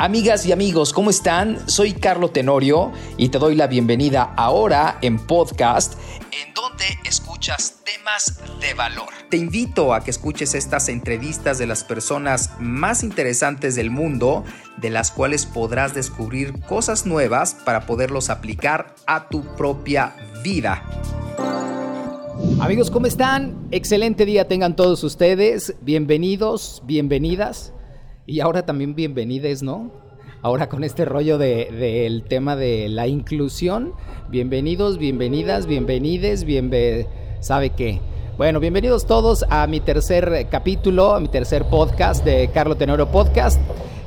Amigas y amigos, ¿cómo están? Soy Carlo Tenorio y te doy la bienvenida ahora en podcast en donde escuchas temas de valor. Te invito a que escuches estas entrevistas de las personas más interesantes del mundo, de las cuales podrás descubrir cosas nuevas para poderlos aplicar a tu propia vida. Amigos, ¿cómo están? Excelente día tengan todos ustedes. Bienvenidos, bienvenidas. Y ahora también bienvenides, ¿no? Ahora con este rollo del de, tema de la inclusión. Bienvenidos, bienvenidas, bienvenides, bienve... ¿Sabe qué? Bueno, bienvenidos todos a mi tercer capítulo, a mi tercer podcast de Carlo Tenoro Podcast.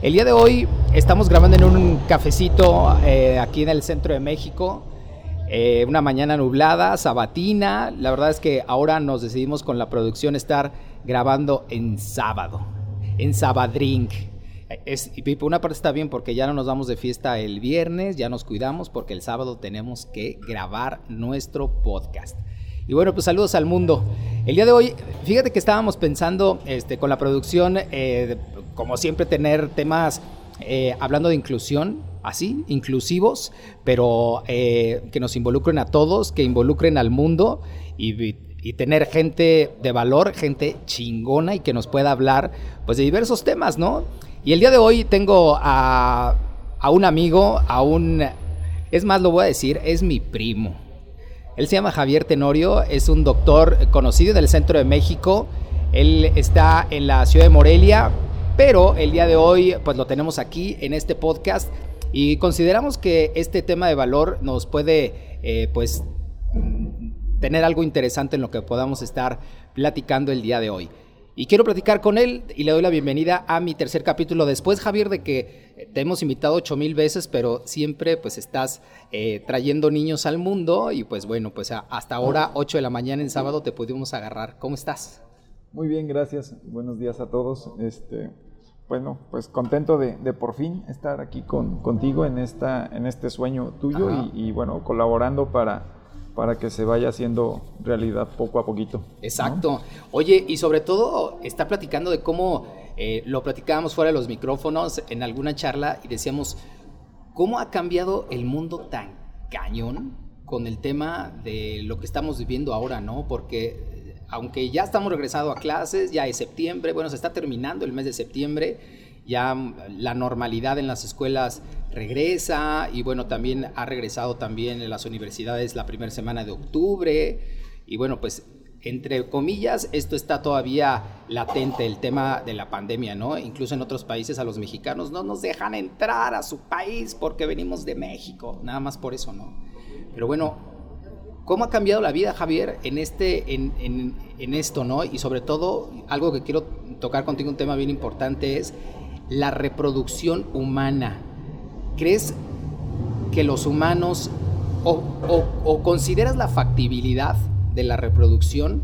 El día de hoy estamos grabando en un cafecito eh, aquí en el centro de México. Eh, una mañana nublada, sabatina. La verdad es que ahora nos decidimos con la producción estar grabando en sábado en Sabadrink. Es, y una parte está bien porque ya no nos vamos de fiesta el viernes, ya nos cuidamos porque el sábado tenemos que grabar nuestro podcast. Y bueno, pues saludos al mundo. El día de hoy, fíjate que estábamos pensando este, con la producción, eh, como siempre, tener temas eh, hablando de inclusión, así, inclusivos, pero eh, que nos involucren a todos, que involucren al mundo y y tener gente de valor, gente chingona y que nos pueda hablar pues de diversos temas, ¿no? Y el día de hoy tengo a, a un amigo, a un... Es más, lo voy a decir, es mi primo. Él se llama Javier Tenorio, es un doctor conocido del centro de México. Él está en la ciudad de Morelia, pero el día de hoy pues lo tenemos aquí en este podcast y consideramos que este tema de valor nos puede eh, pues tener algo interesante en lo que podamos estar platicando el día de hoy. Y quiero platicar con él y le doy la bienvenida a mi tercer capítulo. Después, Javier, de que te hemos invitado ocho mil veces, pero siempre pues estás eh, trayendo niños al mundo y pues bueno, pues hasta ahora, 8 de la mañana en sábado, te pudimos agarrar. ¿Cómo estás? Muy bien, gracias. Buenos días a todos. Este, bueno, pues contento de, por fin estar aquí con, contigo en, esta, en este sueño tuyo y, y bueno, colaborando para para que se vaya haciendo realidad poco a poquito. Exacto. Oye, y sobre todo está platicando de cómo eh, lo platicábamos fuera de los micrófonos en alguna charla y decíamos, ¿cómo ha cambiado el mundo tan cañón con el tema de lo que estamos viviendo ahora, ¿no? Porque eh, aunque ya estamos regresando a clases, ya es septiembre, bueno, se está terminando el mes de septiembre, ya la normalidad en las escuelas regresa y bueno, también ha regresado también en las universidades la primera semana de octubre y bueno, pues entre comillas, esto está todavía latente, el tema de la pandemia, ¿no? Incluso en otros países a los mexicanos no nos dejan entrar a su país porque venimos de México, nada más por eso, ¿no? Pero bueno, ¿cómo ha cambiado la vida, Javier, en, este, en, en, en esto, ¿no? Y sobre todo, algo que quiero tocar contigo, un tema bien importante es la reproducción humana. ¿Crees que los humanos o, consideras la factibilidad de la reproducción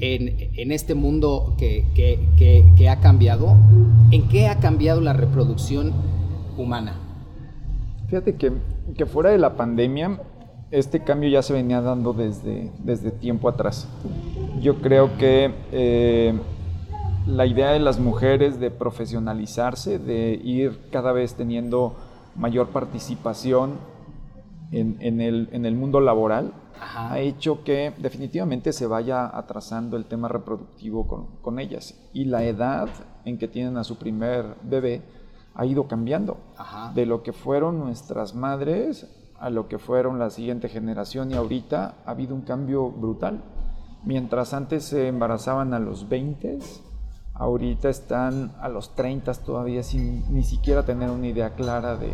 en, este mundo que, ha cambiado? ¿En qué ha cambiado la reproducción humana? Fíjate que, fuera de la pandemia, este cambio ya se venía dando desde, tiempo atrás. Yo creo que eh, la idea de las mujeres de profesionalizarse, de ir cada vez teniendo mayor participación en, el, mundo laboral, ha hecho que definitivamente se vaya atrasando el tema reproductivo con, ellas. Y la edad en que tienen a su primer bebé ha ido cambiando. De lo que fueron nuestras madres a lo que fueron la siguiente generación y ahorita ha habido un cambio brutal. Mientras antes se embarazaban a los 20, ahorita están a los 30 todavía sin ni siquiera tener una idea clara de,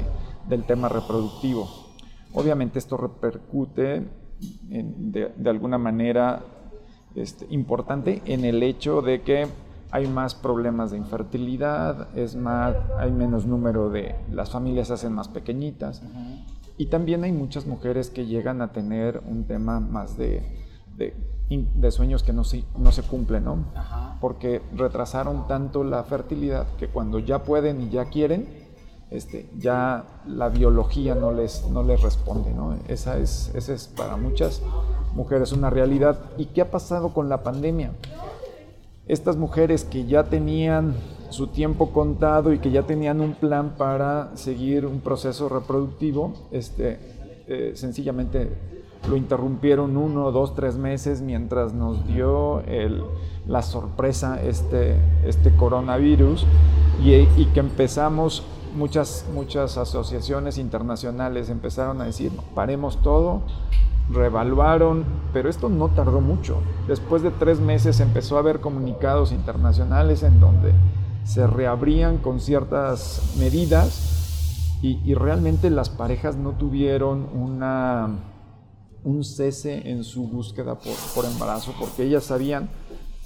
del tema reproductivo. Obviamente esto repercute de, alguna manera este, importante en el hecho de que hay más problemas de infertilidad, es más, hay menos número de, las familias se hacen más pequeñitas y también hay muchas mujeres que llegan a tener un tema más de, de, sueños que no se, no se cumplen, ¿no? porque retrasaron tanto la fertilidad que cuando ya pueden y ya quieren, este, ya la biología no les, no les responde. ¿no? Esa, es, esa es para muchas mujeres una realidad. ¿Y qué ha pasado con la pandemia? Estas mujeres que ya tenían su tiempo contado y que ya tenían un plan para seguir un proceso reproductivo, este, eh, sencillamente lo interrumpieron uno, dos, tres meses mientras nos dio la sorpresa este, este coronavirus y, que empezamos, muchas, muchas asociaciones internacionales empezaron a decir, paremos todo, reevaluaron, pero esto no tardó mucho. Después de tres meses empezó a haber comunicados internacionales en donde se reabrían con ciertas medidas y, realmente las parejas no tuvieron una, un cese en su búsqueda por, embarazo porque ellas sabían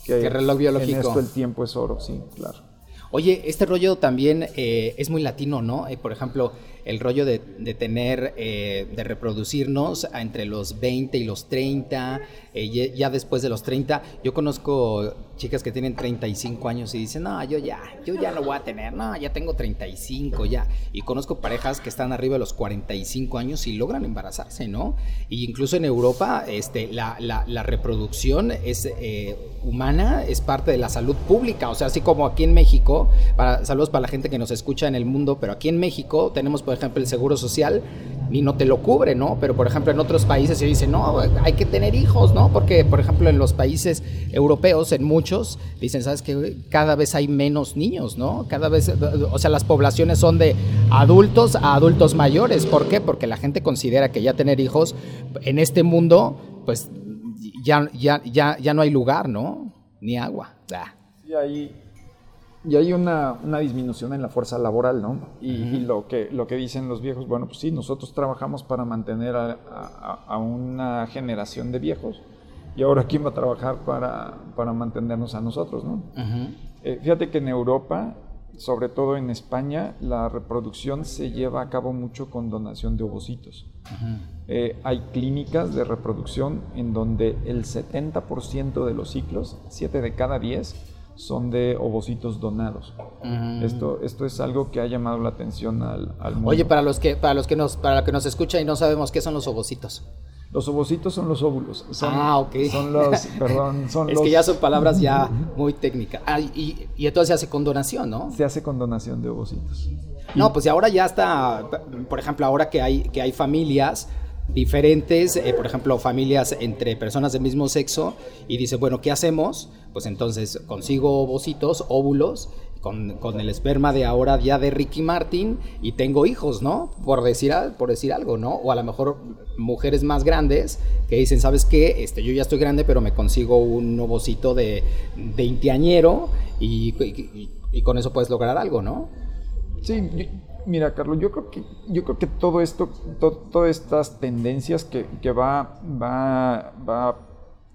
que reloj biológico. en esto el tiempo es oro, sí, claro. Oye, este rollo también eh, es muy latino, ¿no? Eh, por ejemplo, el rollo de, tener, eh, de reproducirnos entre los 20 y los 30, ya después de los 30. Yo conozco chicas que tienen 35 años y dicen, no, yo ya, yo ya lo voy a tener, no, ya tengo 35 ya. Y conozco parejas que están arriba de los 45 años y logran embarazarse, ¿no? Y incluso en Europa, este, la, la, reproducción es eh, humana, es parte de la salud pública, o sea, así como aquí en México, para, saludos para la gente que nos escucha en el mundo, pero aquí en México tenemos, por ejemplo, el Seguro Social y no te lo cubre, ¿no? Pero, por ejemplo, en otros países se dice, no, hay que tener hijos, ¿no? Porque, por ejemplo, en los países europeos, en muchos dicen, ¿sabes que Cada vez hay menos niños, ¿no? Cada vez, o sea, las poblaciones son de adultos a adultos mayores. ¿Por qué? Porque la gente considera que ya tener hijos en este mundo, pues ya, ya, ya, ya no hay lugar, ¿no? Ni agua. Sí, hay, y hay una, una, disminución en la fuerza laboral, ¿no? Y, lo, que, lo que dicen los viejos, bueno, pues sí, nosotros trabajamos para mantener a, a una generación de viejos y ahora quién va a trabajar para, para mantenernos a nosotros, ¿no? Eh, fíjate que en Europa, sobre todo en España, la reproducción se lleva a cabo mucho con donación de ovocitos. Eh, hay clínicas de reproducción en donde el 70% de los ciclos, 7 de cada 10, son de ovocitos donados. esto, esto es algo que ha llamado la atención al, al mundo. Oye, para los que, para los que nos, para los que nos escuchan y no sabemos qué son los ovocitos. Los ovocitos son los óvulos. Son, ah, ok. Son los, perdón, son es que ya son palabras ya muy técnicas. Ah, y, y, entonces se hace con donación, ¿no? Se hace con donación de ovocitos. No, pues y ahora ya está, por ejemplo, ahora que hay, que hay familias diferentes, eh, por ejemplo, familias entre personas del mismo sexo, y dice, bueno, ¿qué hacemos? Pues entonces consigo ovocitos, óvulos, con, el esperma de ahora ya de Ricky Martin y tengo hijos, ¿no? Por decir, por decir algo, ¿no? O a lo mejor mujeres más grandes que dicen, ¿sabes qué? Este, yo ya estoy grande, pero me consigo un ovocito de veinteañero y, y, con eso puedes lograr algo, ¿no? Sí, mira, Carlos, yo creo que, yo creo que todo esto, todas estas tendencias que, que va, va, va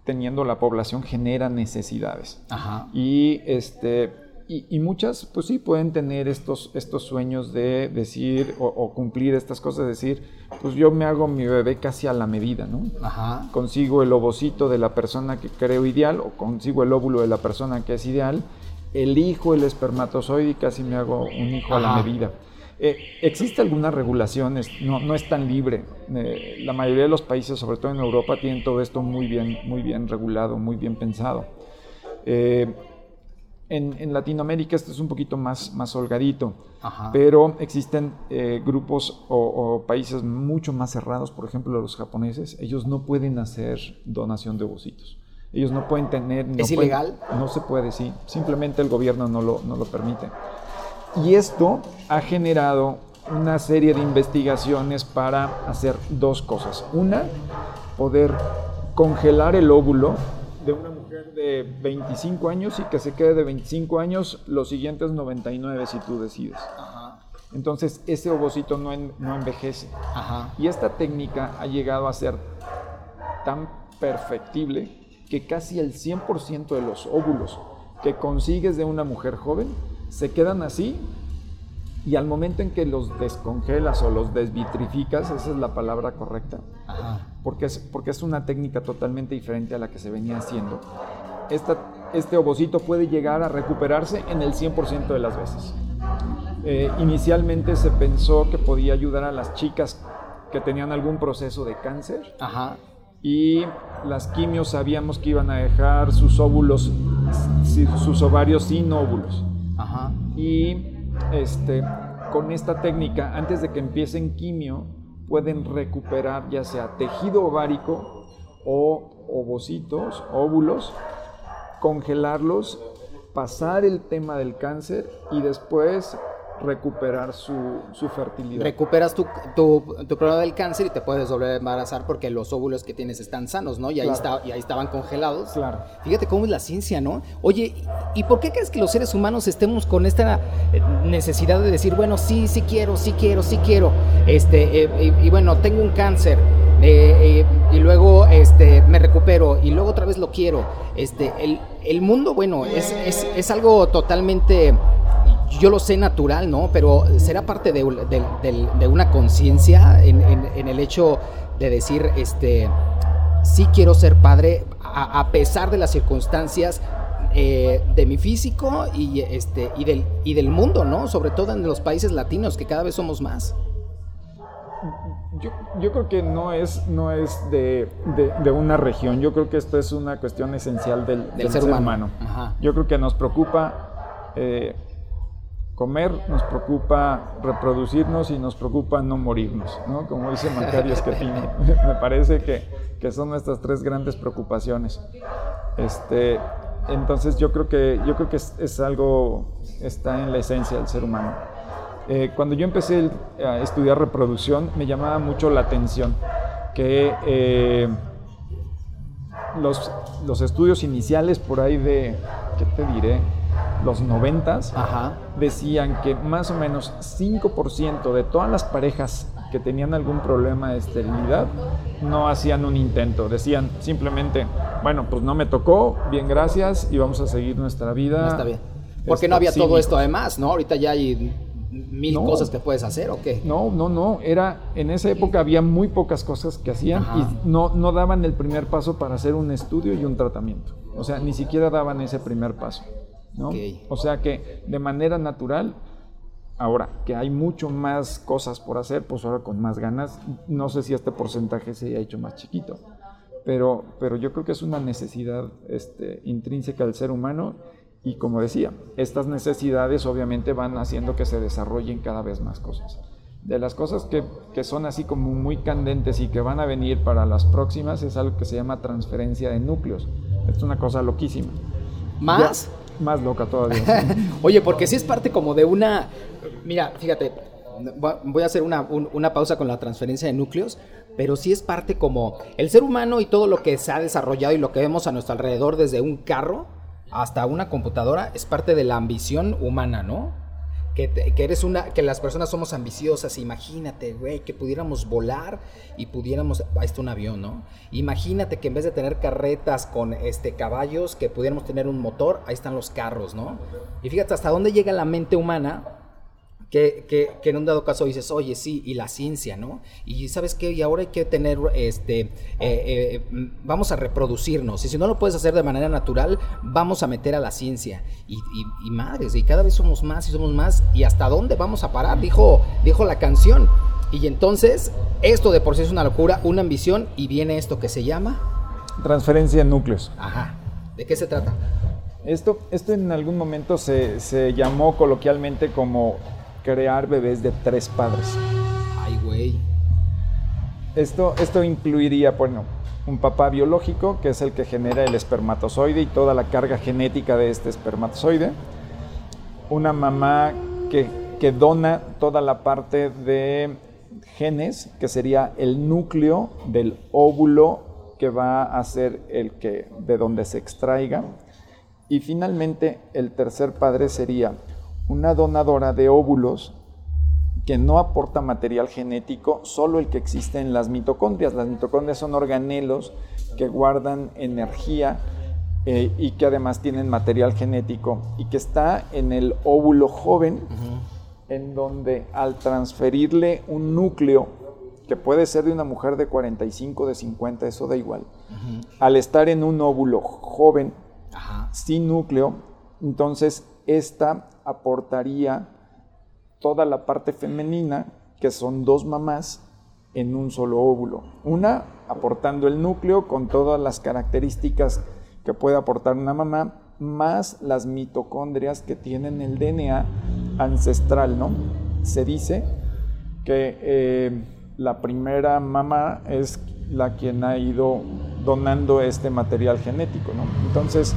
teniendo la población genera necesidades. Ajá. Y este y, muchas, pues sí, pueden tener estos, estos sueños de decir o, cumplir estas cosas, decir, pues yo me hago mi bebé casi a la medida, ¿no? Ajá. Consigo el ovocito de la persona que creo ideal o consigo el óvulo de la persona que es ideal, elijo el espermatozoide y casi me hago un hijo a la medida. Eh, ¿Existe alguna regulación? No, no es tan libre. Eh, la mayoría de los países, sobre todo en Europa, tienen todo esto muy bien, muy bien regulado, muy bien pensado. Eh, en, Latinoamérica esto es un poquito más, más holgadito, pero existen eh, grupos o, países mucho más cerrados, por ejemplo los japoneses, ellos no pueden hacer donación de ovocitos. Ellos no pueden tener... ¿Es ilegal? no se puede, sí. Simplemente el gobierno no lo, no lo permite. Y esto ha generado una serie de investigaciones para hacer dos cosas. Una, poder congelar el óvulo de una de 25 años y que se quede de 25 años los siguientes 99 si tú decides. Entonces ese ovocito no, no envejece. Y esta técnica ha llegado a ser tan perfectible que casi el 100% de los óvulos que consigues de una mujer joven se quedan así y al momento en que los descongelas o los desvitrificas, esa es la palabra correcta, Porque, es, porque es una técnica totalmente diferente a la que se venía haciendo este ovocito puede llegar a recuperarse en el 100% de las veces. Eh, inicialmente se pensó que podía ayudar a las chicas que tenían algún proceso de cáncer. Y las quimios sabíamos que iban a dejar sus óvulos, sus ovarios sin óvulos. Ajá. Y este, con esta técnica, antes de que empiecen quimio, pueden recuperar ya sea tejido ovárico o ovocitos, óvulos, congelarlos, pasar el tema del cáncer y después recuperar su, fertilidad. Recuperas tu, tu, problema del cáncer y te puedes volver a embarazar porque los óvulos que tienes están sanos, ¿no? Y ahí, está, y ahí estaban congelados. Claro. Fíjate cómo es la ciencia, ¿no? Oye, ¿y por qué crees que los seres humanos estemos con esta eh, necesidad de decir, bueno, sí, sí quiero, sí quiero, sí quiero, este, eh, y, bueno, tengo un cáncer, eh, y luego este, me recupero, y luego otra vez lo quiero. Este, el, el mundo, bueno, es, es, es algo totalmente yo lo sé natural, ¿no? Pero será parte de, una conciencia en, el hecho de decir, este, sí quiero ser padre a, pesar de las circunstancias eh, de mi físico y, este, y, del, y del mundo, ¿no? Sobre todo en los países latinos, que cada vez somos más. Yo, creo que no es, no es de, una región, yo creo que esto es una cuestión esencial del, ser, humano. Yo creo que nos preocupa eh, comer, nos preocupa reproducirnos y nos preocupa no morirnos, ¿no? Como dice Macario Esquetino. Me parece que, que, son nuestras tres grandes preocupaciones. Este, entonces yo creo que, yo creo que es, algo, está en la esencia del ser humano. Eh, cuando yo empecé a estudiar reproducción, me llamaba mucho la atención que eh, los, los estudios iniciales por ahí de, ¿qué te diré? Los noventas, decían que más o menos 5% de todas las parejas que tenían algún problema de esterilidad no hacían un intento, decían simplemente, bueno, pues no me tocó, bien gracias y vamos a seguir nuestra vida. está bien. Porque no había todo esto además, ¿no? Ahorita ya hay mil cosas que puedes hacer o qué? No, no, no, era en esa época había muy pocas cosas que hacían y no, no daban el primer paso para hacer un estudio y un tratamiento. O sea, ni siquiera daban ese primer paso. O sea que de manera natural, ahora que hay mucho más cosas por hacer, pues ahora con más ganas, no sé si este porcentaje se haya hecho más chiquito, pero, pero yo creo que es una necesidad este, intrínseca del ser humano y como decía, estas necesidades obviamente van haciendo que se desarrollen cada vez más cosas. De las cosas que, que, son así como muy candentes y que van a venir para las próximas es algo que se llama transferencia de núcleos. Es una cosa loquísima. ¿Más? Más loca todavía. Oye, porque si es parte como de una... Mira, fíjate, voy a hacer una, pausa con la transferencia de núcleos, pero sí es parte como el ser humano y todo lo que se ha desarrollado y lo que vemos a nuestro alrededor, desde un carro hasta una computadora, es parte de la ambición humana, ¿no? Que, eres una, que las personas somos ambiciosas. Imagínate, güey, que pudiéramos volar y pudiéramos, ahí está un avión, ¿no? Imagínate que en vez de tener carretas con este caballos, que pudiéramos tener un motor, ahí están los carros, ¿no? Y fíjate hasta dónde llega la mente humana que, que, que, en un dado caso dices, oye, sí, y la ciencia, ¿no? Y sabes qué, y ahora hay que tener, este, eh, eh, vamos a reproducirnos, y si no lo puedes hacer de manera natural, vamos a meter a la ciencia. Y, y, madres, y cada vez somos más y somos más, y hasta dónde vamos a parar, dijo, dijo la canción. Y entonces, esto de por sí es una locura, una ambición, y viene esto que se llama... Transferencia de núcleos. Ajá. ¿De qué se trata? Esto, esto en algún momento se, se llamó coloquialmente como crear bebés de tres padres. Ay, güey. Esto, esto incluiría, bueno, un papá biológico, que es el que genera el espermatozoide y toda la carga genética de este espermatozoide. Una mamá que, que dona toda la parte de genes, que sería el núcleo del óvulo que va a ser el que de donde se extraiga. Y finalmente el tercer padre sería una donadora de óvulos que no aporta material genético, solo el que existe en las mitocondrias. Las mitocondrias son organelos que guardan energía eh, y que además tienen material genético y que está en el óvulo joven, en donde al transferirle un núcleo, que puede ser de una mujer de 45, de 50, eso da igual, al estar en un óvulo joven, sin núcleo, entonces esta aportaría toda la parte femenina, que son dos mamás, en un solo óvulo. Una aportando el núcleo con todas las características que puede aportar una mamá, más las mitocondrias que tienen el DNA ancestral, ¿no? Se dice que eh, la primera mamá es la quien ha ido donando este material genético, ¿no? Entonces,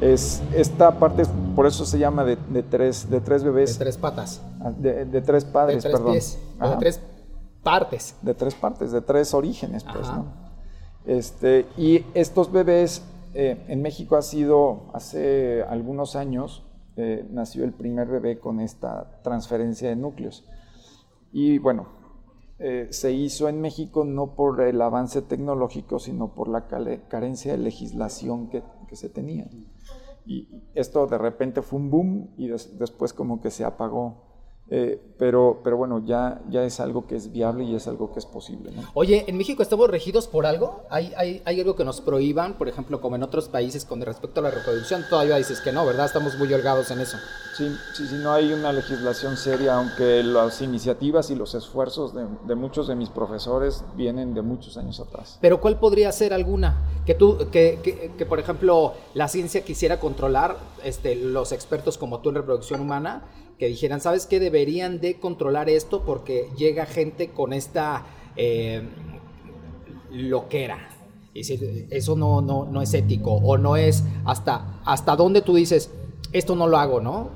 es, esta parte, por eso se llama de, tres, de tres bebés. De tres patas. Ah, de, tres padres, de tres perdón. Pies, de tres partes. De tres partes, de tres orígenes, pues, ¿no? Este, y estos bebés, eh, en México ha sido, hace algunos años, eh, nació el primer bebé con esta transferencia de núcleos. Y bueno, eh, se hizo en México no por el avance tecnológico, sino por la carencia de legislación que, se tenía. Y esto de repente fue un boom y después como que se apagó eh, pero, pero bueno, ya, ya es algo que es viable y es algo que es posible. Oye, ¿en México estamos regidos por algo? ¿Hay, ¿Hay, hay, algo que nos prohíban, por ejemplo, como en otros países con respecto a la reproducción? Todavía dices que no, ¿verdad? Estamos muy holgados en eso. Sí, sí, sí, no hay una legislación seria, aunque las iniciativas y los esfuerzos de, de muchos de mis profesores vienen de muchos años atrás. Pero ¿cuál podría ser alguna? Que tú, que, que, que por ejemplo, la ciencia quisiera controlar, este, los expertos como tú en reproducción humana, que dijeran, ¿sabes qué? Deberían de controlar esto porque llega gente con esta eh, loquera. Y si eso no, no, no es ético o no es hasta, hasta dónde tú dices, esto no lo hago, ¿no?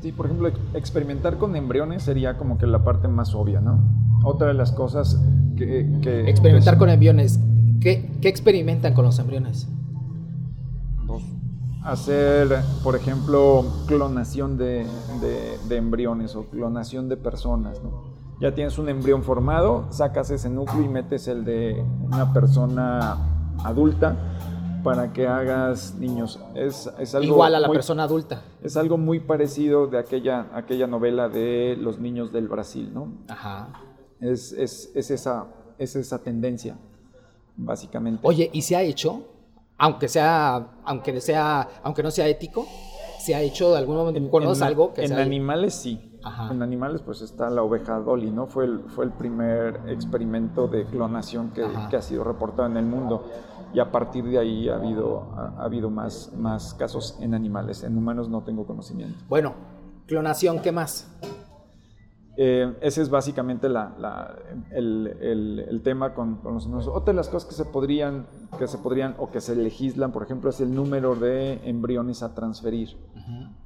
Sí, por ejemplo, experimentar con embriones sería como que la parte más obvia, ¿no? Otra de las cosas que... experimentar con embriones. ¿Qué, ¿Qué experimentan con los embriones? Hacer, por ejemplo, clonación de, embriones o clonación de personas. Ya tienes un embrión formado, sacas ese núcleo y metes el de una persona adulta para que hagas niños. Es, algo Igual a la persona adulta. Es algo muy parecido de aquella, aquella novela de los niños del Brasil, ¿no? Ajá. Es, esa, es esa tendencia, básicamente. Oye, ¿y se ha hecho? Aunque sea, aunque sea, aunque no sea ético, se ha hecho de algún momento. ¿Conoces algo que En animales sí. En animales pues está la oveja Dolly, ¿no? Fue el, fue el primer experimento de clonación que, que, ha sido reportado en el mundo. Y a partir de ahí ha habido, ha, habido más, más casos en animales. En humanos no tengo conocimiento. Bueno, clonación, ¿qué más? Eh, ese es básicamente el, tema con, los embriones. Otra de las cosas que se, podrían, que se podrían o que se legislan, por ejemplo, es el número de embriones a transferir.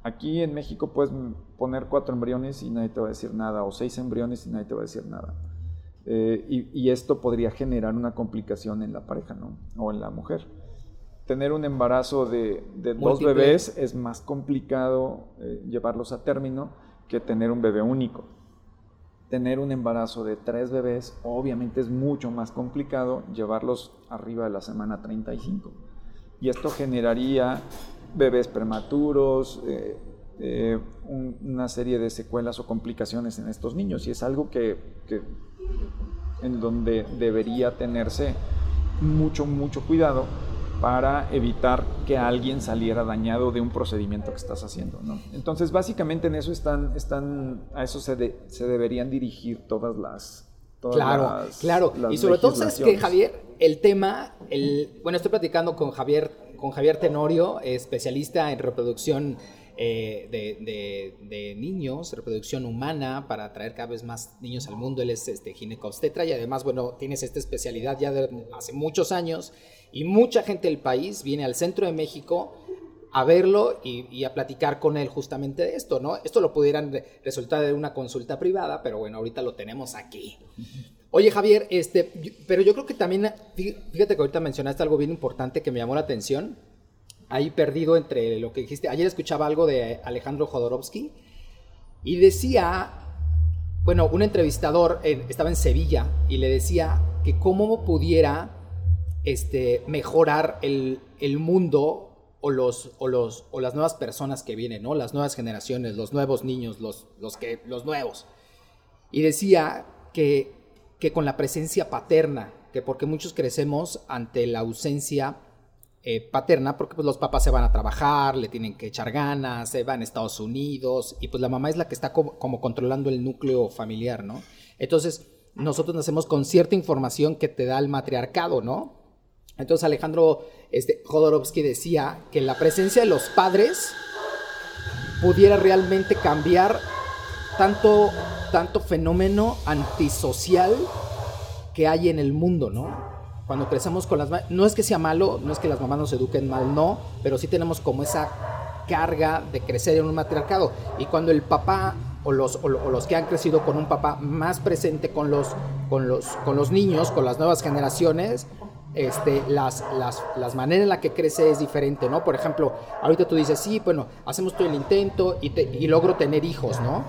Aquí en México puedes poner cuatro embriones y nadie te va a decir nada, o seis embriones y nadie te va a decir nada. Eh, y, esto podría generar una complicación en la pareja ¿no? o en la mujer. Tener un embarazo de, dos bebés es más complicado eh, llevarlos a término que tener un bebé único tener un embarazo de tres bebés, obviamente es mucho más complicado llevarlos arriba de la semana 35. Y esto generaría bebés prematuros, eh, eh, una serie de secuelas o complicaciones en estos niños. Y es algo que, que en donde debería tenerse mucho, mucho cuidado para evitar que alguien saliera dañado de un procedimiento que estás haciendo. ¿no? Entonces, básicamente en eso están, están a eso se, se deberían dirigir todas las... claro, claro. y sobre todo, ¿sabes que Javier? El tema, el, bueno, estoy platicando con Javier, con Javier Tenorio, especialista en reproducción eh, de, de, niños, reproducción humana, para traer cada vez más niños al mundo. Él es este, ginecobstetra y además, bueno, tienes esta especialidad ya de hace muchos años y mucha gente del país viene al centro de México a verlo y, a platicar con él justamente de esto, ¿no? Esto lo pudieran resultar de una consulta privada, pero bueno, ahorita lo tenemos aquí. Oye, Javier, este, pero yo creo que también, fíjate que ahorita mencionaste algo bien importante que me llamó la atención. Ahí perdido entre lo que dijiste. Ayer escuchaba algo de Alejandro Jodorowsky y decía, bueno, un entrevistador estaba en Sevilla y le decía que cómo pudiera este, mejorar el, mundo o, los, o, los, o las nuevas personas que vienen, ¿no? Las nuevas generaciones, los nuevos niños, los, los, que, los nuevos. Y decía que, que con la presencia paterna, que porque muchos crecemos ante la ausencia eh, paterna, porque pues los papás se van a trabajar, le tienen que echar ganas, se van a Estados Unidos, y pues la mamá es la que está como, como controlando el núcleo familiar, ¿no? Entonces, nosotros nacemos con cierta información que te da el matriarcado, ¿no? Entonces Alejandro este, Jodorowsky decía que la presencia de los padres pudiera realmente cambiar tanto, tanto fenómeno antisocial que hay en el mundo, ¿no? Cuando crecemos con las no es que sea malo, no es que las mamás nos eduquen mal, no, pero sí tenemos como esa carga de crecer en un matriarcado. Y cuando el papá o los, o los que han crecido con un papá más presente con los, con los, con los niños, con las nuevas generaciones, este, las, las, las, maneras en las que crece es diferente, ¿no? Por ejemplo, ahorita tú dices, sí, bueno, hacemos todo el intento y, y logro tener hijos, ¿no?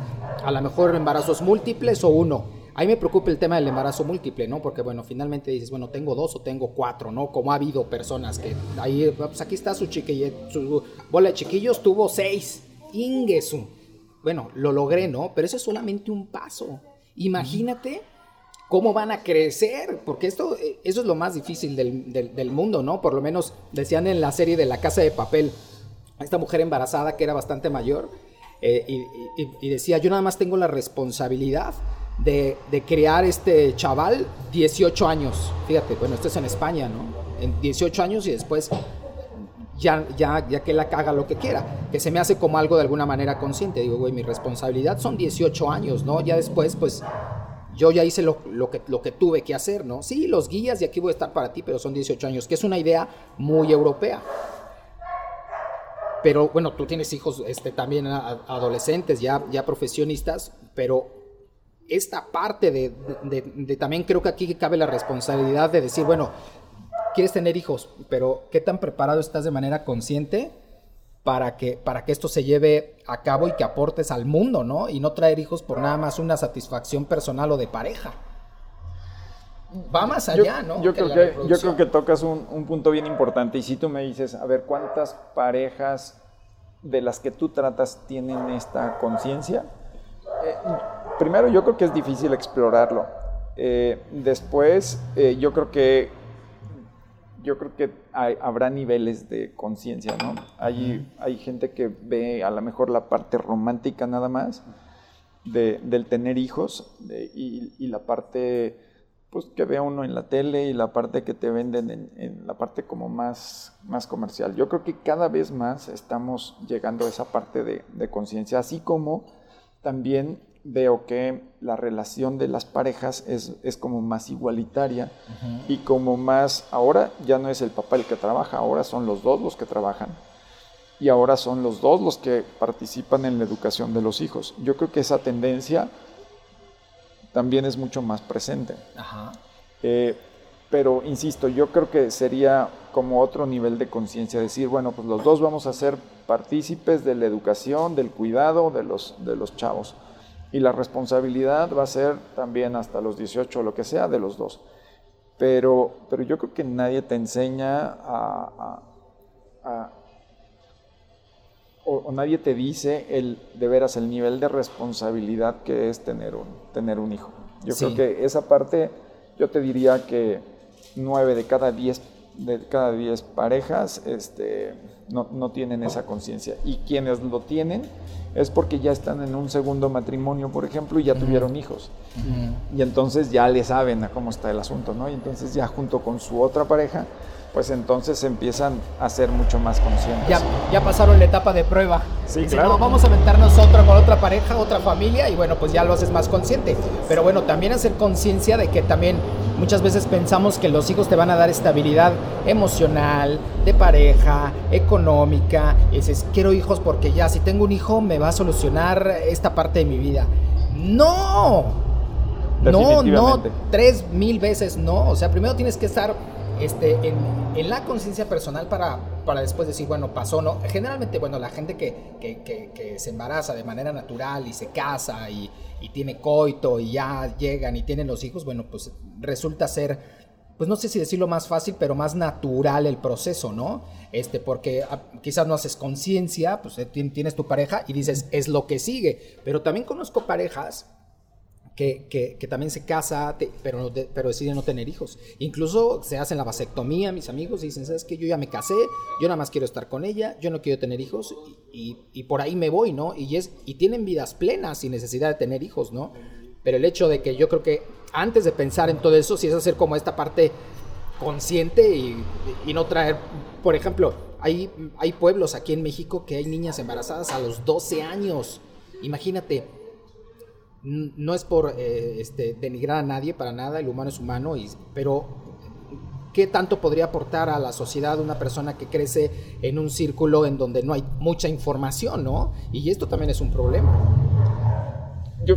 A lo mejor embarazos múltiples o uno. A mí me preocupa el tema del embarazo múltiple, ¿no? Porque, bueno, finalmente dices, bueno, tengo dos o tengo cuatro, ¿no? Como ha habido personas que ahí, pues aquí está su chiquillo, su bola de chiquillos tuvo seis. Ingesu. Bueno, lo logré, ¿no? Pero eso es solamente un paso. Imagínate cómo van a crecer, porque esto, eso es lo más difícil del, mundo, ¿no? Por lo menos decían en la serie de La Casa de Papel, esta mujer embarazada que era bastante mayor, eh, y decía, yo nada más tengo la responsabilidad de, de, crear este chaval 18 años. Fíjate, bueno, esto es en España, ¿no? En 18 años y después ya, ya, ya que la caga lo que quiera. Que se me hace como algo de alguna manera consciente. Digo, güey, mi responsabilidad son 18 años, ¿no? Ya después, pues, yo ya hice lo, que, tuve que hacer, ¿no? Sí, los guías y aquí voy a estar para ti, pero son 18 años, que es una idea muy europea. Pero bueno, tú tienes hijos este, también adolescentes, ya, ya profesionistas, pero esta parte de, también creo que aquí cabe la responsabilidad de decir, bueno, quieres tener hijos, pero ¿qué tan preparado estás de manera consciente para que, para que esto se lleve a cabo y que aportes al mundo, ¿no? Y no traer hijos por nada más una satisfacción personal o de pareja. Va más allá, ¿no? Yo, creo que, yo creo que tocas un, punto bien importante. Y si tú me dices, a ver, ¿cuántas parejas de las que tú tratas tienen esta conciencia? Eh, primero yo creo que es difícil explorarlo. Eh, después eh, yo creo que yo creo que habrá niveles de conciencia, ¿no? Hay, hay gente que ve a lo mejor la parte romántica nada más del tener hijos y, la parte pues que ve uno en la tele y la parte que te venden en, la parte como más, más comercial. Yo creo que cada vez más estamos llegando a esa parte de, de conciencia, así como también veo que la relación de las parejas es, como más igualitaria y como más, ahora ya no es el papá el que trabaja, ahora son los dos los que trabajan y ahora son los dos los que participan en la educación de los hijos. Yo creo que esa tendencia también es mucho más presente. Eh, pero, insisto, yo creo que sería como otro nivel de conciencia, decir, bueno, pues los dos vamos a ser partícipes de la educación, del cuidado de los, de los chavos y la responsabilidad va a ser también hasta los 18 o lo que sea de los dos. Pero, pero yo creo que nadie te enseña a, o, nadie te dice el, de veras el nivel de responsabilidad que es tener un, tener un hijo. Yo creo que esa parte, yo te diría que nueve de cada diez de cada diez parejas este, no, no tienen esa conciencia. Y quienes lo tienen, es porque ya están en un segundo matrimonio, por ejemplo, y ya tuvieron hijos. Y entonces ya le saben a cómo está el asunto, ¿no? Y entonces ya junto con su otra pareja, pues entonces empiezan a ser mucho más conscientes. Ya, ya pasaron la etapa de prueba. Sí, claro. vamos a aventarnos otra con otra pareja, otra familia, y bueno, pues ya lo haces más consciente. Pero bueno, también hacer conciencia de que también muchas veces pensamos que los hijos te van a dar estabilidad emocional, de pareja, económica. Y dices, quiero hijos porque ya, si tengo un hijo, me va a solucionar esta parte de mi vida. ¡No! No, no, tres mil veces no. O sea, primero tienes que estar este, en, la conciencia personal para, para después decir, bueno, pasó, ¿no? Generalmente, bueno, la gente que, que, se embaraza de manera natural y se casa y, y, tiene coito y ya llegan y tienen los hijos, bueno, pues resulta ser, pues no sé si decirlo más fácil, pero más natural el proceso, ¿no? Este, porque ah, quizás no haces conciencia, pues eh, tienes tu pareja y dices, es lo que sigue. Pero también conozco parejas que, que, también se casa, pero, pero decide no tener hijos. Incluso se hacen la vasectomía, mis amigos, y dicen, ¿sabes qué? Yo ya me casé, yo nada más quiero estar con ella, yo no quiero tener hijos, y, y, por ahí me voy, ¿no? Y, es, y tienen vidas plenas sin necesidad de tener hijos, ¿no? Pero el hecho de que yo creo que antes de pensar en todo eso, si es hacer como esta parte consciente y, no traer, por ejemplo, hay, hay pueblos aquí en México que hay niñas embarazadas a los 12 años. Imagínate, no es por eh, este, denigrar a nadie para nada, el humano es humano, y, pero ¿qué tanto podría aportar a la sociedad una persona que crece en un círculo en donde no hay mucha información, ¿no? Y esto también es un problema. Yo,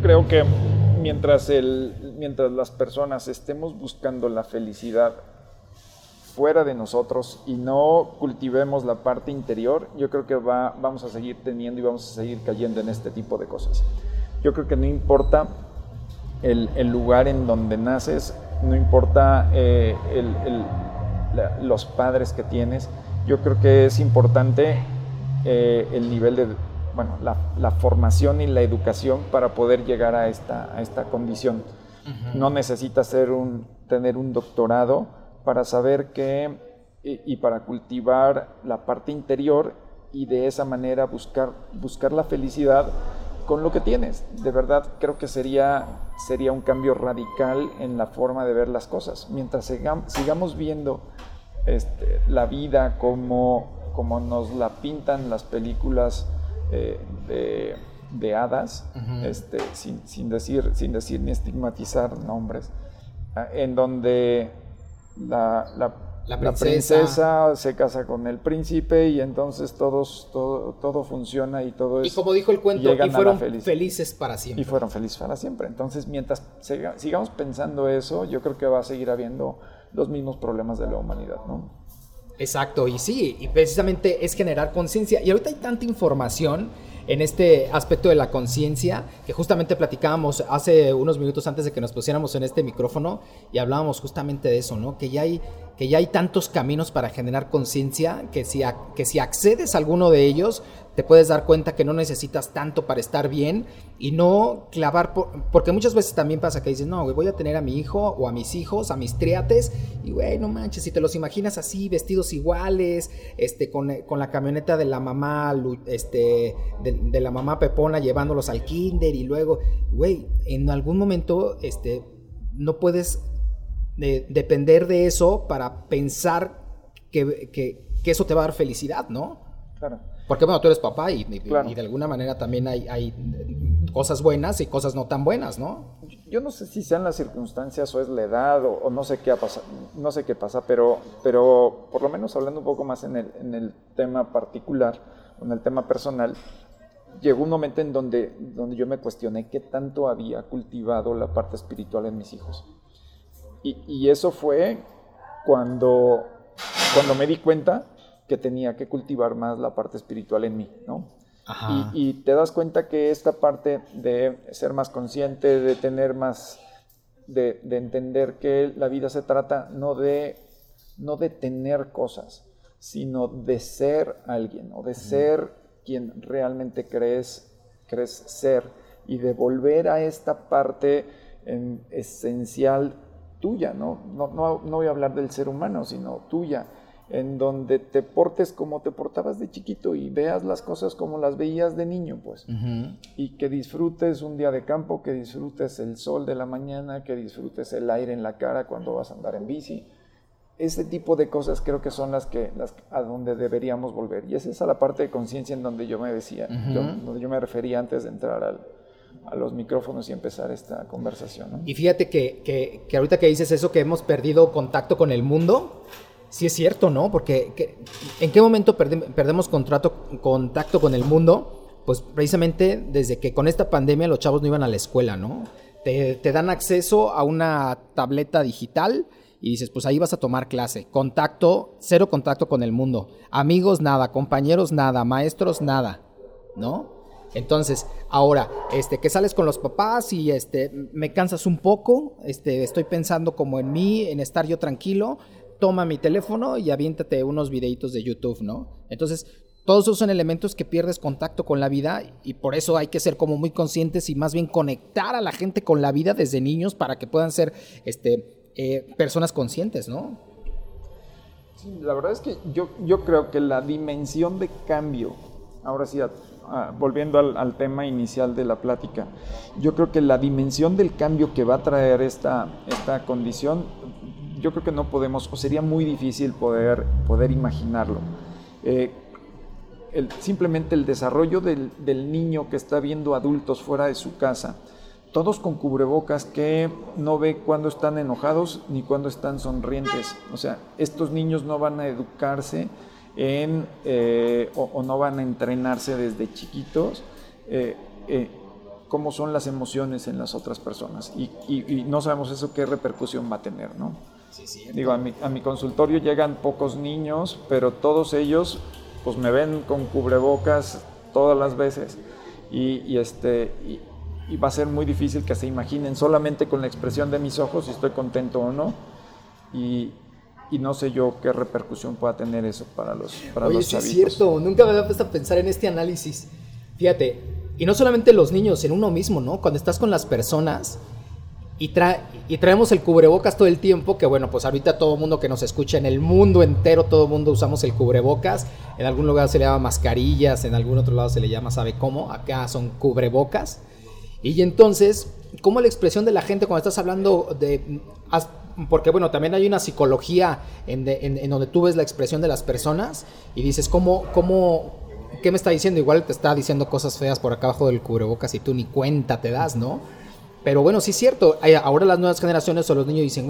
creo que mientras, las personas estemos buscando la felicidad fuera de nosotros y no cultivemos la parte interior, yo creo que va, vamos a seguir teniendo y vamos a seguir cayendo en este tipo de cosas. Yo creo que no importa el, el lugar en donde naces, no importa eh, los padres que tienes, yo creo que es importante eh, el nivel de, bueno, la, formación y la educación para poder llegar a esta, a esta condición. No necesitas ser un, tener un doctorado para saber que y, para cultivar la parte interior y de esa manera buscar, buscar la felicidad con lo que tienes. De verdad creo que sería, sería un cambio radical en la forma de ver las cosas. Mientras sigamos viendo este, la vida como, como nos la pintan las películas eh, de, hadas, este, sin, decir, sin decir ni estigmatizar nombres, ah, en donde la, la la princesa. se casa con el príncipe y entonces todos, todo, todo funciona y todo es... Y como dijo el cuento, y fueron felices para siempre. Y fueron felices para siempre. Entonces, mientras sigamos pensando eso, yo creo que va a seguir habiendo los mismos problemas de la humanidad, ¿no? Exacto, y sí, y precisamente es generar conciencia. Y ahorita hay tanta información en este aspecto de la conciencia, que justamente platicábamos hace unos minutos antes de que nos pusiéramos en este micrófono y hablábamos justamente de eso, ¿no? Que ya hay, que ya hay tantos caminos para generar conciencia que si, que si accedes a alguno de ellos, te puedes dar cuenta que no necesitas tanto para estar bien y no clavar, porque muchas veces también pasa que dices, no, güey, voy a tener a mi hijo o a mis hijos, a mis triates, y güey, no manches, si te los imaginas así, vestidos iguales, este, con, con la camioneta de la mamá, este, de, la mamá Pepona llevándolos al kinder y luego, güey, en algún momento, este, no puedes eh, depender de eso para pensar que, que, que eso te va a dar felicidad, ¿no? Claro. Porque bueno, tú eres papá y, de alguna manera también hay, hay, cosas buenas y cosas no tan buenas, ¿no? Yo no sé si sean las circunstancias o es la edad o, no sé qué ha pasado, no sé qué pasa, pero, pero por lo menos hablando un poco más en el, en el tema particular, en el tema personal, llegó un momento en donde, donde yo me cuestioné qué tanto había cultivado la parte espiritual en mis hijos. Y, y eso fue cuando, cuando me di cuenta que tenía que cultivar más la parte espiritual en mí, ¿no? Y, te das cuenta que esta parte de ser más consciente, de tener más, de, entender que la vida se trata no de, no de tener cosas, sino de ser alguien o de ser quien realmente crees, crees ser y de volver a esta parte esencial tuya, ¿no? No, ¿no? no voy a hablar del ser humano, sino tuya en donde te portes como te portabas de chiquito y veas las cosas como las veías de niño, pues. Y que disfrutes un día de campo, que disfrutes el sol de la mañana, que disfrutes el aire en la cara cuando vas a andar en bici. Ese tipo de cosas creo que son las que las, a donde deberíamos volver. Y esa es la parte de conciencia en donde yo me decía, donde yo me refería antes de entrar a los micrófonos y empezar esta conversación. Y fíjate que, que, que ahorita que dices eso, que hemos perdido contacto con el mundo, sí es cierto, ¿no? Porque ¿en qué momento perdemos contacto con el mundo? Pues precisamente desde que con esta pandemia los chavos no iban a la escuela, ¿no? Te, dan acceso a una tableta digital y dices, pues ahí vas a tomar clase. Contacto, cero contacto con el mundo. Amigos, nada. Compañeros, nada. Maestros, nada. ¿No? Entonces, ahora, este, que sales con los papás y este, me cansas un poco, este, estoy pensando como en mí, en estar yo tranquilo, toma mi teléfono y aviéntate unos videitos de YouTube, ¿no? Entonces, todos esos son elementos que pierdes contacto con la vida y por eso hay que ser como muy conscientes y más bien conectar a la gente con la vida desde niños para que puedan ser este, eh, personas conscientes, ¿no? Sí, la verdad es que yo, yo creo que la dimensión de cambio, ahora sí, volviendo al, al, tema inicial de la plática, yo creo que la dimensión del cambio que va a traer esta, esta condición yo creo que no podemos, o sería muy difícil poder, poder imaginarlo. Eh, simplemente el desarrollo del, del, niño que está viendo adultos fuera de su casa, todos con cubrebocas que no ve cuando están enojados ni cuando están sonrientes. O sea, estos niños no van a educarse en, eh, o, no van a entrenarse desde chiquitos eh, eh, cómo son las emociones en las otras personas. Y, no sabemos eso qué repercusión va a tener, ¿no? Digo, a mi, a mi consultorio llegan pocos niños, pero todos ellos pues me ven con cubrebocas todas las veces. Y, este, y va a ser muy difícil que se imaginen solamente con la expresión de mis ojos si estoy contento o no. Y, y no sé yo qué repercusión pueda tener eso para los para Oye, sí es cierto, nunca me había puesto a pensar en este análisis. Fíjate, y no solamente los niños, en uno mismo, ¿no? Cuando estás con las personas y, y traemos el cubrebocas todo el tiempo, que bueno, pues ahorita todo el mundo que nos escucha en el mundo entero, todo el mundo usamos el cubrebocas. En algún lugar se le llama mascarillas, en algún otro lado se le llama sabe cómo, acá son cubrebocas. Y entonces, ¿cómo la expresión de la gente cuando estás hablando de... Porque bueno, también hay una psicología en, donde tú ves la expresión de las personas y dices, ¿cómo, cómo, qué me está diciendo? Igual te está diciendo cosas feas por acá abajo del cubrebocas y tú ni cuenta te das, ¿no? Pero bueno, sí es cierto. Ahora las nuevas generaciones o los niños dicen,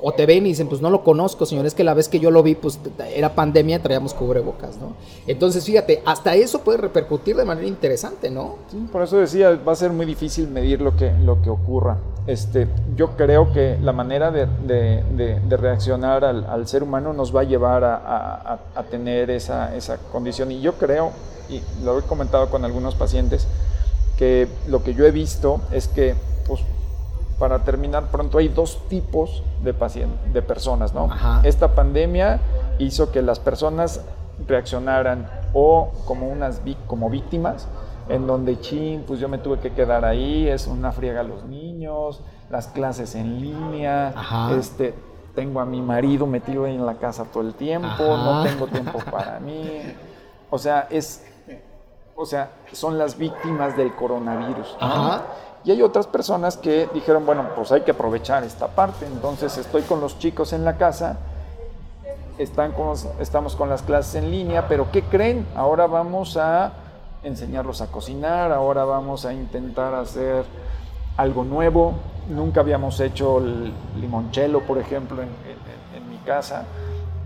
o te ven y dicen, pues no lo conozco, señor. Es que la vez que yo lo vi, pues era pandemia, traíamos cubrebocas, ¿no? Entonces, fíjate, hasta eso puede repercutir de manera interesante, ¿no? Sí, por eso decía, va a ser muy difícil medir lo que, lo que ocurra. Este, yo creo que la manera de, reaccionar al, ser humano nos va a llevar a, a, a tener esa, esa condición. Y yo creo, y lo he comentado con algunos pacientes, que lo que yo he visto es que, pues, para terminar pronto, hay dos tipos de, pacientes, de personas, ¿no? Esta pandemia hizo que las personas reaccionaran o como unas como víctimas, en donde, chin, pues yo me tuve que quedar ahí, es una friega a los niños, las clases en línea, este, tengo a mi marido metido en la casa todo el tiempo, no tengo tiempo para mí. O sea, es o sea, son las víctimas del coronavirus. Y hay otras personas que dijeron, bueno, pues hay que aprovechar esta parte. Entonces estoy con los chicos en la casa, están estamos con las clases en línea, pero ¿qué creen? Ahora vamos a enseñarlos a cocinar, ahora vamos a intentar hacer algo nuevo. Nunca habíamos hecho el limonchelo, por ejemplo, en mi casa.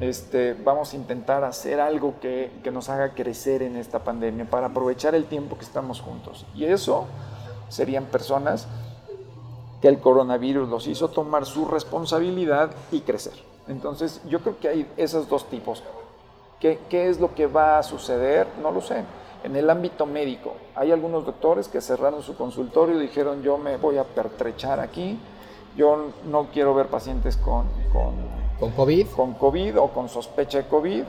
Este, vamos a intentar hacer algo que, nos haga crecer en esta pandemia para aprovechar el tiempo que estamos juntos. Y eso serían personas que el coronavirus los hizo tomar su responsabilidad y crecer. Entonces yo creo que hay esos dos tipos. ¿Qué, ¿Qué, es lo que va a suceder? No lo sé. En el ámbito médico, hay algunos doctores que cerraron su consultorio y dijeron yo me voy a pertrechar aquí, yo no quiero ver pacientes con ¿Con COVID? Con COVID o con sospecha de COVID.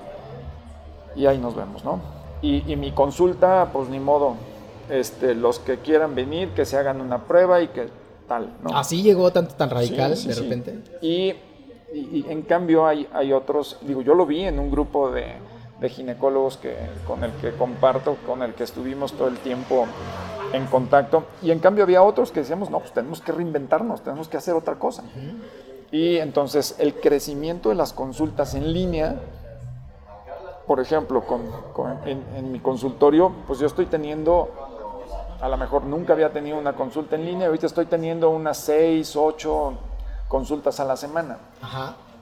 Y ahí nos vemos, ¿no? Y, mi consulta, pues ni modo. Este, los que quieran venir, que se hagan una prueba y que tal, ¿no? Así llegó tanto tan radical de repente. Y, en cambio hay, hay otros, digo, yo lo vi en un grupo de, de ginecólogos que, con el que comparto, con el que estuvimos todo el tiempo en contacto. Y en cambio había otros que decíamos, no, pues tenemos que reinventarnos, tenemos que hacer otra cosa. Y entonces el crecimiento de las consultas en línea, por ejemplo, en, mi consultorio, pues yo estoy teniendo, a lo mejor nunca había tenido una consulta en línea, ahorita estoy teniendo unas 6, 8 consultas a la semana.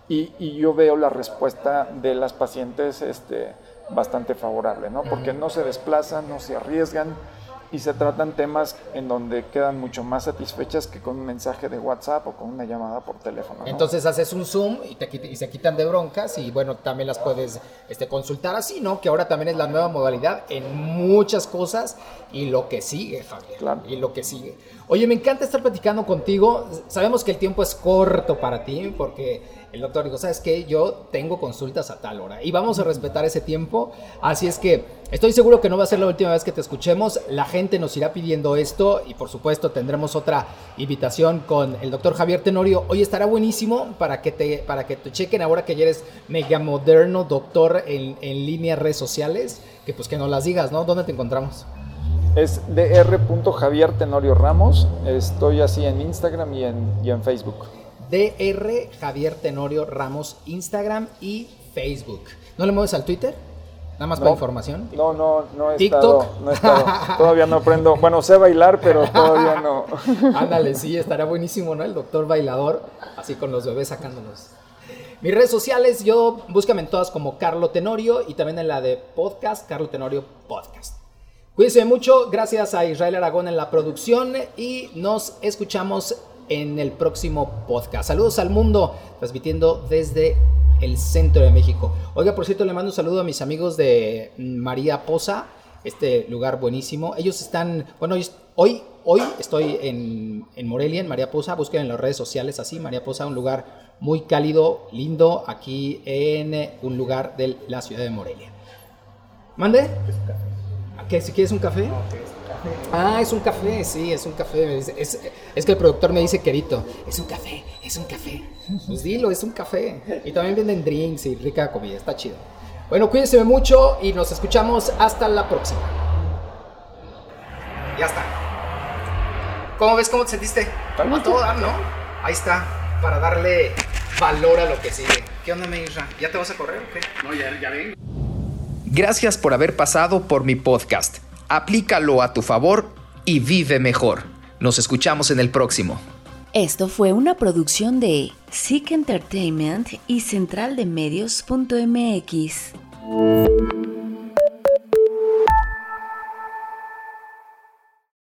Y, yo veo la respuesta de las pacientes este, bastante favorable, ¿no? Porque no se desplazan, no se arriesgan y se tratan temas en donde quedan mucho más satisfechas que con un mensaje de WhatsApp o con una llamada por teléfono. Entonces haces un Zoom y, te, y se quitan de broncas y bueno, también las puedes este, consultar así, ¿no? Que ahora también es la nueva modalidad en muchas cosas y lo que sigue, Fabián. Claro. Y lo que sigue. Oye, me encanta estar platicando contigo. Sabemos que el tiempo es corto para ti porque el doctor dijo, ¿sabes qué? Yo tengo consultas a tal hora y vamos a respetar ese tiempo. Así es que estoy seguro que no va a ser la última vez que te escuchemos. La gente nos irá pidiendo esto y por supuesto tendremos otra invitación con el doctor Javier Tenorio. Hoy estará buenísimo para que te, para que te chequen ahora que ya eres mega moderno doctor en, en líneas redes sociales, que pues que nos las digas, ¿no? ¿Dónde te encontramos? Es dr. Javier Tenorio Ramos. Estoy así en Instagram y en, y en Facebook DR Javier Tenorio Ramos, Instagram y Facebook. ¿No le mueves al Twitter? Nada más para información. No, no, no he estado, no he estado, todavía no aprendo. Bueno, sé bailar, pero todavía no. Ándale, sí, estará buenísimo, ¿no? El doctor bailador, así con los bebés sacándolos. Mis redes sociales, yo búscame en todas como Carlo Tenorio y también en la de podcast, Carlo Tenorio Podcast. Cuídense mucho, gracias a Israel Aragón en la producción y nos escuchamos en el próximo podcast. Saludos al mundo, transmitiendo desde el centro de México. Oiga, por cierto, le mando un saludo a mis amigos de María Poza, este lugar buenísimo. Ellos están, bueno, hoy, hoy estoy en, en Morelia, en María Poza, busquen en las redes sociales así, María Poza, un lugar muy cálido, lindo, aquí en un lugar de la ciudad de Morelia. ¿Mande? ¿Qué, si quieres un café? Ah, es un café, sí, es un café. Es, es, que el productor me dice querido, es un café, es un café. Pues dilo, es un café. Y también venden drinks y rica comida, está chido. Bueno, cuídense mucho y nos escuchamos hasta la próxima. Ya está. ¿Cómo ves? ¿Cómo te sentiste? A todo dar, ¿no? Ahí está, para darle valor a lo que sigue. ¿Qué onda, Meisra? ¿Ya te vas a correr o qué? No, ya, ya ven. Gracias por haber pasado por mi podcast aplícalo a tu favor y vive mejor. Nos escuchamos en el próximo. Esto fue una producción de Seek Entertainment y Central de.